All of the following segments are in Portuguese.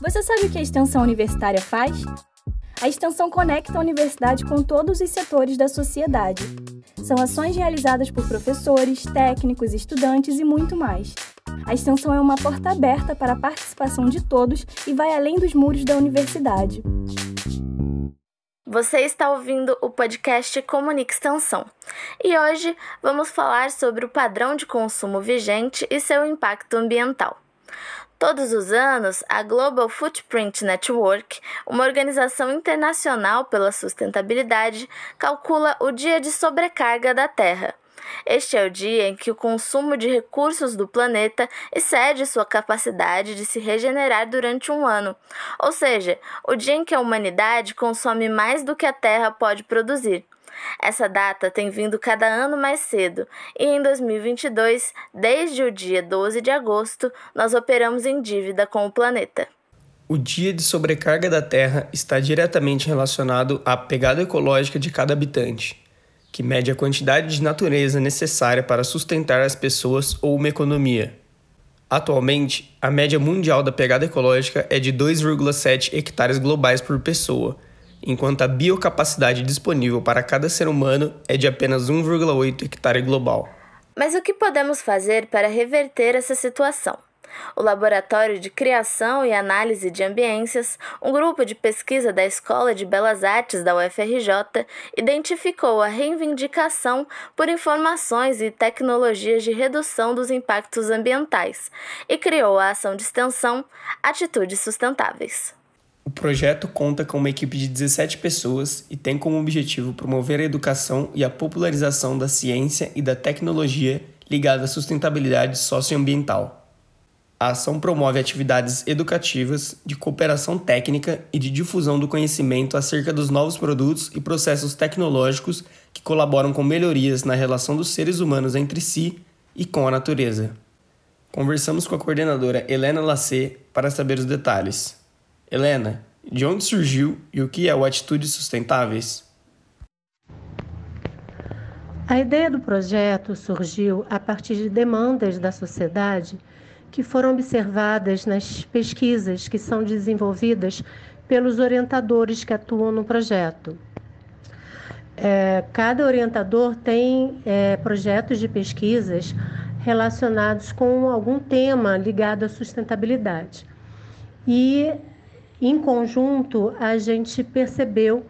Você sabe o que a extensão universitária faz? A extensão conecta a universidade com todos os setores da sociedade. São ações realizadas por professores, técnicos, estudantes e muito mais. A extensão é uma porta aberta para a participação de todos e vai além dos muros da universidade. Você está ouvindo o podcast Comunica Extensão e hoje vamos falar sobre o padrão de consumo vigente e seu impacto ambiental. Todos os anos, a Global Footprint Network, uma organização internacional pela sustentabilidade, calcula o dia de sobrecarga da Terra. Este é o dia em que o consumo de recursos do planeta excede sua capacidade de se regenerar durante um ano, ou seja, o dia em que a humanidade consome mais do que a Terra pode produzir. Essa data tem vindo cada ano mais cedo e em 2022, desde o dia 12 de agosto, nós operamos em dívida com o planeta. O dia de sobrecarga da Terra está diretamente relacionado à pegada ecológica de cada habitante, que mede a quantidade de natureza necessária para sustentar as pessoas ou uma economia. Atualmente, a média mundial da pegada ecológica é de 2,7 hectares globais por pessoa enquanto a biocapacidade disponível para cada ser humano é de apenas 1,8 hectare global. Mas o que podemos fazer para reverter essa situação? O Laboratório de Criação e Análise de Ambiências, um grupo de pesquisa da Escola de Belas Artes da UFRJ, identificou a reivindicação por informações e tecnologias de redução dos impactos ambientais e criou a ação de extensão Atitudes Sustentáveis. O projeto conta com uma equipe de 17 pessoas e tem como objetivo promover a educação e a popularização da ciência e da tecnologia ligada à sustentabilidade socioambiental. A ação promove atividades educativas, de cooperação técnica e de difusão do conhecimento acerca dos novos produtos e processos tecnológicos que colaboram com melhorias na relação dos seres humanos entre si e com a natureza. Conversamos com a coordenadora Helena Lacê para saber os detalhes. Helena, de onde surgiu e o que é o Atitudes Sustentáveis? A ideia do projeto surgiu a partir de demandas da sociedade que foram observadas nas pesquisas que são desenvolvidas pelos orientadores que atuam no projeto. É, cada orientador tem é, projetos de pesquisas relacionados com algum tema ligado à sustentabilidade. E em conjunto, a gente percebeu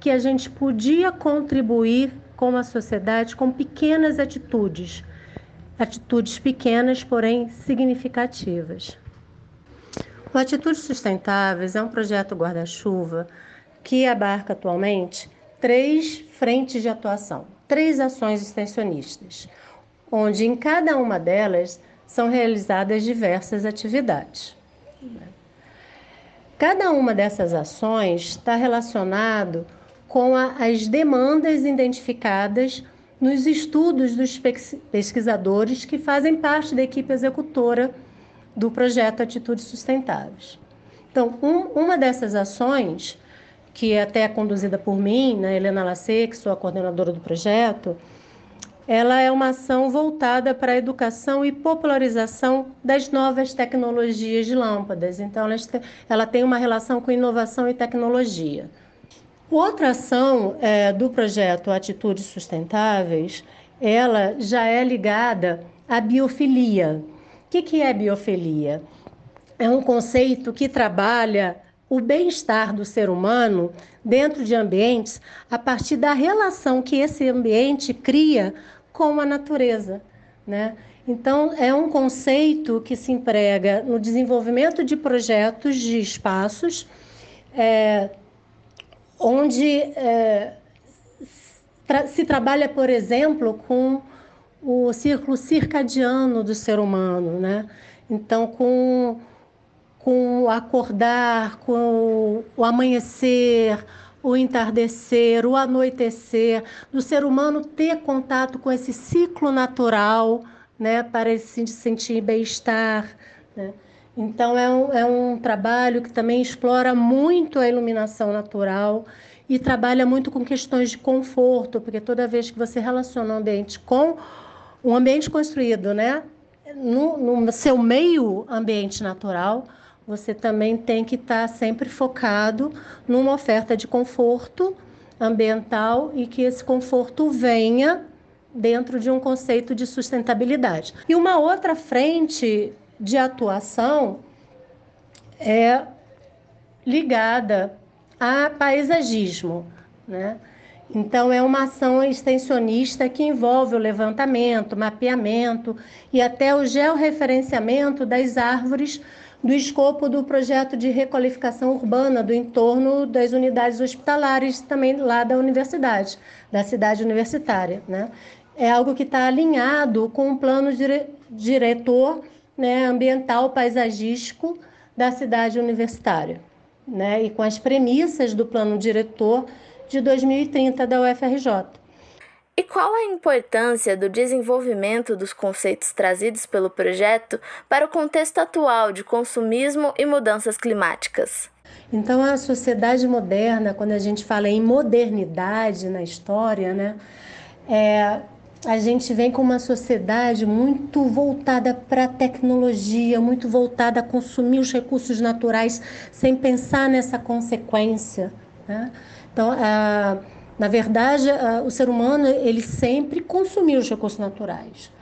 que a gente podia contribuir com a sociedade com pequenas atitudes, atitudes pequenas, porém significativas. O Atitudes Sustentáveis é um projeto guarda-chuva que abarca atualmente três frentes de atuação, três ações extensionistas, onde em cada uma delas são realizadas diversas atividades. Cada uma dessas ações está relacionado com a, as demandas identificadas nos estudos dos pesquisadores que fazem parte da equipe executora do projeto Atitudes Sustentáveis. Então, um, uma dessas ações, que é até conduzida por mim, né, Helena Lacê, que sou a coordenadora do projeto, ela é uma ação voltada para a educação e popularização das novas tecnologias de lâmpadas. Então, ela tem uma relação com inovação e tecnologia. Outra ação é, do projeto Atitudes Sustentáveis, ela já é ligada à biofilia. O que, que é biofilia? É um conceito que trabalha o bem-estar do ser humano dentro de ambientes a partir da relação que esse ambiente cria com a natureza, né? Então, é um conceito que se emprega no desenvolvimento de projetos de espaços, é, onde é, tra se trabalha, por exemplo, com o círculo circadiano do ser humano, né? Então, com, com o acordar, com o amanhecer, o entardecer, o anoitecer, do ser humano ter contato com esse ciclo natural, né, para ele se sentir bem-estar. Né? Então, é um, é um trabalho que também explora muito a iluminação natural e trabalha muito com questões de conforto, porque toda vez que você relaciona um ambiente com um ambiente construído, né, no, no seu meio ambiente natural, você também tem que estar tá sempre focado numa oferta de conforto ambiental e que esse conforto venha dentro de um conceito de sustentabilidade. E uma outra frente de atuação é ligada a paisagismo, né? Então, é uma ação extensionista que envolve o levantamento, mapeamento e até o georreferenciamento das árvores do escopo do projeto de requalificação urbana do entorno das unidades hospitalares, também lá da universidade, da cidade universitária. Né? É algo que está alinhado com o plano dire diretor né, ambiental paisagístico da cidade universitária né, e com as premissas do plano diretor de 2030 da UFRJ. E qual a importância do desenvolvimento dos conceitos trazidos pelo projeto para o contexto atual de consumismo e mudanças climáticas? Então, a sociedade moderna, quando a gente fala em modernidade na história, né, é, a gente vem com uma sociedade muito voltada para a tecnologia, muito voltada a consumir os recursos naturais sem pensar nessa consequência. Né? Então, na verdade, o ser humano ele sempre consumiu os recursos naturais,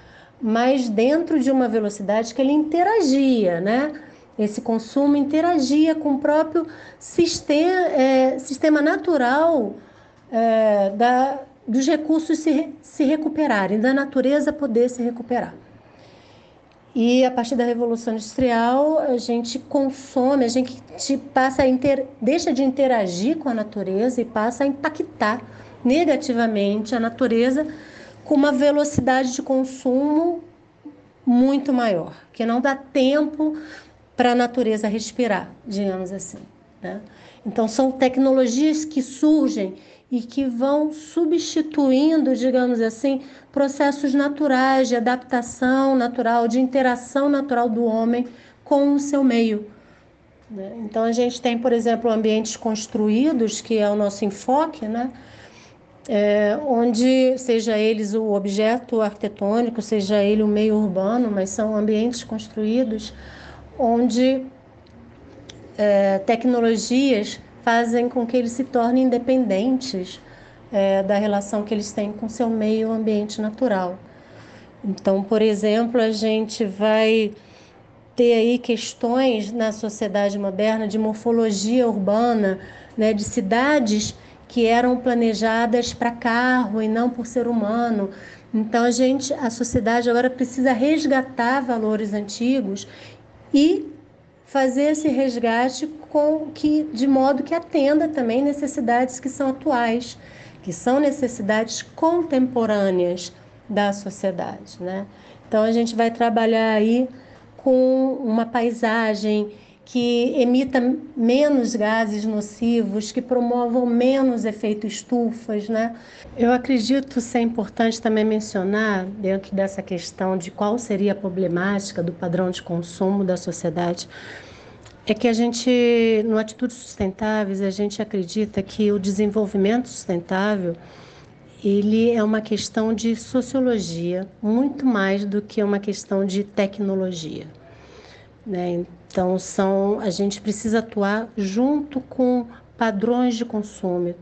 mas dentro de uma velocidade que ele interagia, né? Esse consumo interagia com o próprio sistema, é, sistema natural é, da, dos recursos se, se recuperarem, da natureza poder se recuperar. E a partir da Revolução Industrial, a gente consome, a gente passa a inter, deixa de interagir com a natureza e passa a impactar negativamente a natureza com uma velocidade de consumo muito maior, que não dá tempo para a natureza respirar, digamos assim. Né? Então, são tecnologias que surgem e que vão substituindo, digamos assim, processos naturais de adaptação natural, de interação natural do homem com o seu meio. Né? Então, a gente tem, por exemplo, ambientes construídos, que é o nosso enfoque, né? É, onde seja eles o objeto arquitetônico, seja ele o meio urbano, mas são ambientes construídos onde é, tecnologias fazem com que eles se tornem independentes é, da relação que eles têm com seu meio ambiente natural. Então, por exemplo, a gente vai ter aí questões na sociedade moderna de morfologia urbana, né, de cidades que eram planejadas para carro e não por ser humano. Então a gente, a sociedade agora precisa resgatar valores antigos e fazer esse resgate com que de modo que atenda também necessidades que são atuais, que são necessidades contemporâneas da sociedade, né? Então a gente vai trabalhar aí com uma paisagem que emita menos gases nocivos, que promovam menos efeito estufas, né? Eu acredito ser importante também mencionar dentro dessa questão de qual seria a problemática do padrão de consumo da sociedade é que a gente, no Atitudes Sustentáveis, a gente acredita que o desenvolvimento sustentável ele é uma questão de sociologia, muito mais do que uma questão de tecnologia. Né? Então, são, a gente precisa atuar junto com padrões de consumo,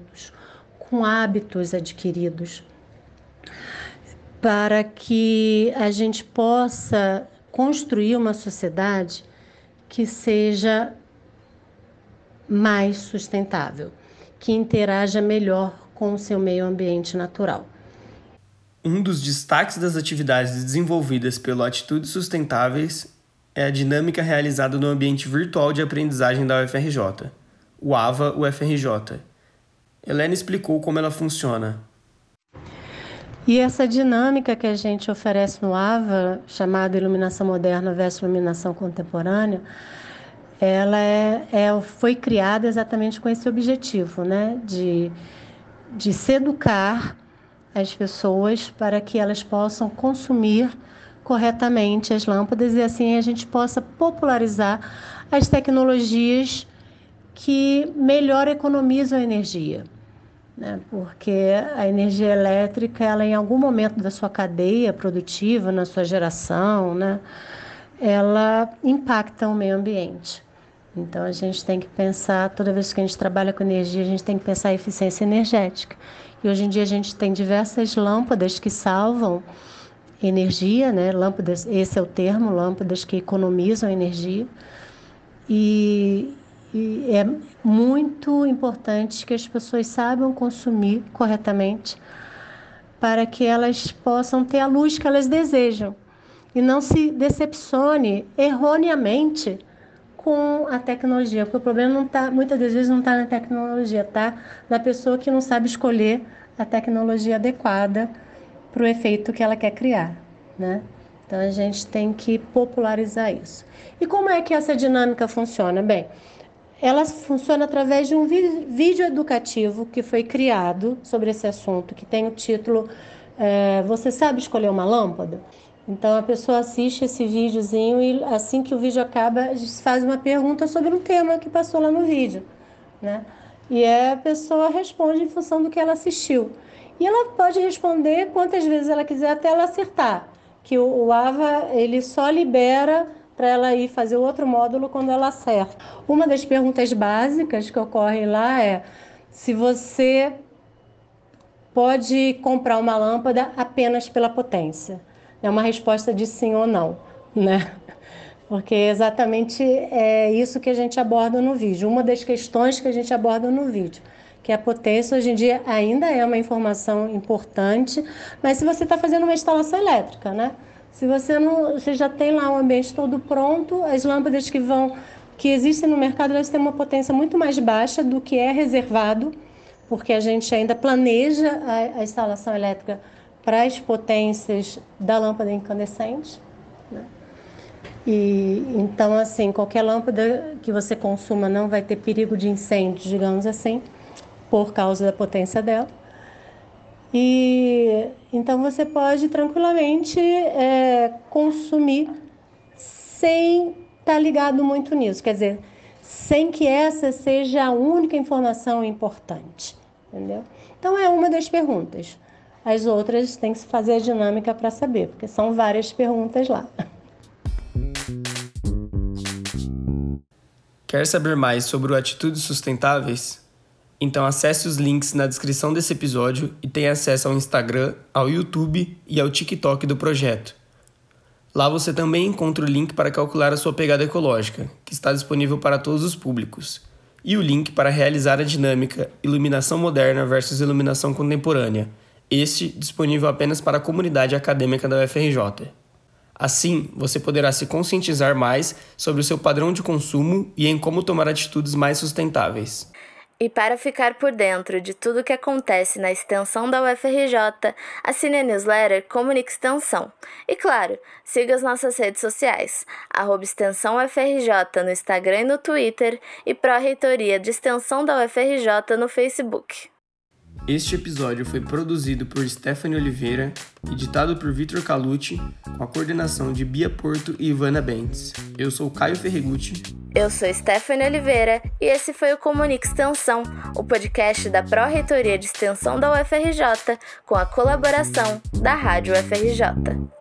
com hábitos adquiridos, para que a gente possa construir uma sociedade que seja mais sustentável, que interaja melhor com o seu meio ambiente natural. Um dos destaques das atividades desenvolvidas pelo Atitudes Sustentáveis é a dinâmica realizada no ambiente virtual de aprendizagem da UFRJ, o AVA UFRJ. Helena explicou como ela funciona. E essa dinâmica que a gente oferece no AVA, chamada Iluminação Moderna versus Iluminação Contemporânea, ela é, é, foi criada exatamente com esse objetivo, né? De, de se educar as pessoas para que elas possam consumir corretamente as lâmpadas e assim a gente possa popularizar as tecnologias que melhor economizam energia. Né? Porque a energia elétrica, ela em algum momento da sua cadeia produtiva, na sua geração, né? ela impacta o meio ambiente. Então a gente tem que pensar, toda vez que a gente trabalha com energia, a gente tem que pensar em eficiência energética. E hoje em dia a gente tem diversas lâmpadas que salvam energia, né? Lâmpadas, esse é o termo, lâmpadas que economizam energia. E, e é muito importante que as pessoas saibam consumir corretamente para que elas possam ter a luz que elas desejam e não se decepcione erroneamente com a tecnologia, porque o problema não tá, muitas das vezes não está na tecnologia, tá? Na pessoa que não sabe escolher a tecnologia adequada para o efeito que ela quer criar, né? Então a gente tem que popularizar isso. E como é que essa dinâmica funciona? Bem, ela funciona através de um vídeo educativo que foi criado sobre esse assunto, que tem o título é, Você sabe escolher uma lâmpada? Então a pessoa assiste esse videozinho e assim que o vídeo acaba, faz uma pergunta sobre um tema que passou lá no vídeo, né? E a pessoa responde em função do que ela assistiu. E ela pode responder quantas vezes ela quiser até ela acertar. Que o, o AVA ele só libera para ela ir fazer outro módulo quando ela acerta. Uma das perguntas básicas que ocorrem lá é se você pode comprar uma lâmpada apenas pela potência. É uma resposta de sim ou não, né? Porque exatamente é isso que a gente aborda no vídeo. Uma das questões que a gente aborda no vídeo, que a potência hoje em dia ainda é uma informação importante, mas se você está fazendo uma instalação elétrica, né? Se você não, você já tem lá o ambiente todo pronto, as lâmpadas que vão que existem no mercado, elas têm uma potência muito mais baixa do que é reservado, porque a gente ainda planeja a, a instalação elétrica para as potências da lâmpada incandescente. Né? E então, assim, qualquer lâmpada que você consuma não vai ter perigo de incêndio, digamos assim, por causa da potência dela. E então você pode tranquilamente é, consumir sem estar tá ligado muito nisso, quer dizer, sem que essa seja a única informação importante, entendeu? Então é uma das perguntas. As outras tem que se fazer a dinâmica para saber, porque são várias perguntas lá. Quer saber mais sobre Atitudes Sustentáveis? Então acesse os links na descrição desse episódio e tenha acesso ao Instagram, ao YouTube e ao TikTok do projeto. Lá você também encontra o link para calcular a sua pegada ecológica, que está disponível para todos os públicos, e o link para realizar a dinâmica Iluminação Moderna versus Iluminação Contemporânea, este disponível apenas para a comunidade acadêmica da UFRJ. Assim, você poderá se conscientizar mais sobre o seu padrão de consumo e em como tomar atitudes mais sustentáveis. E para ficar por dentro de tudo que acontece na extensão da UFRJ, assine a newsletter Comunique Extensão. E claro, siga as nossas redes sociais, arroba Extensão UFRJ no Instagram e no Twitter e Pró-Reitoria de Extensão da UFRJ no Facebook. Este episódio foi produzido por Stephanie Oliveira, editado por Vitor Calucci, com a coordenação de Bia Porto e Ivana Bentes. Eu sou Caio Ferregutti. Eu sou Stephanie Oliveira e esse foi o Comunique Extensão, o podcast da Pró-Reitoria de Extensão da UFRJ, com a colaboração da Rádio UFRJ.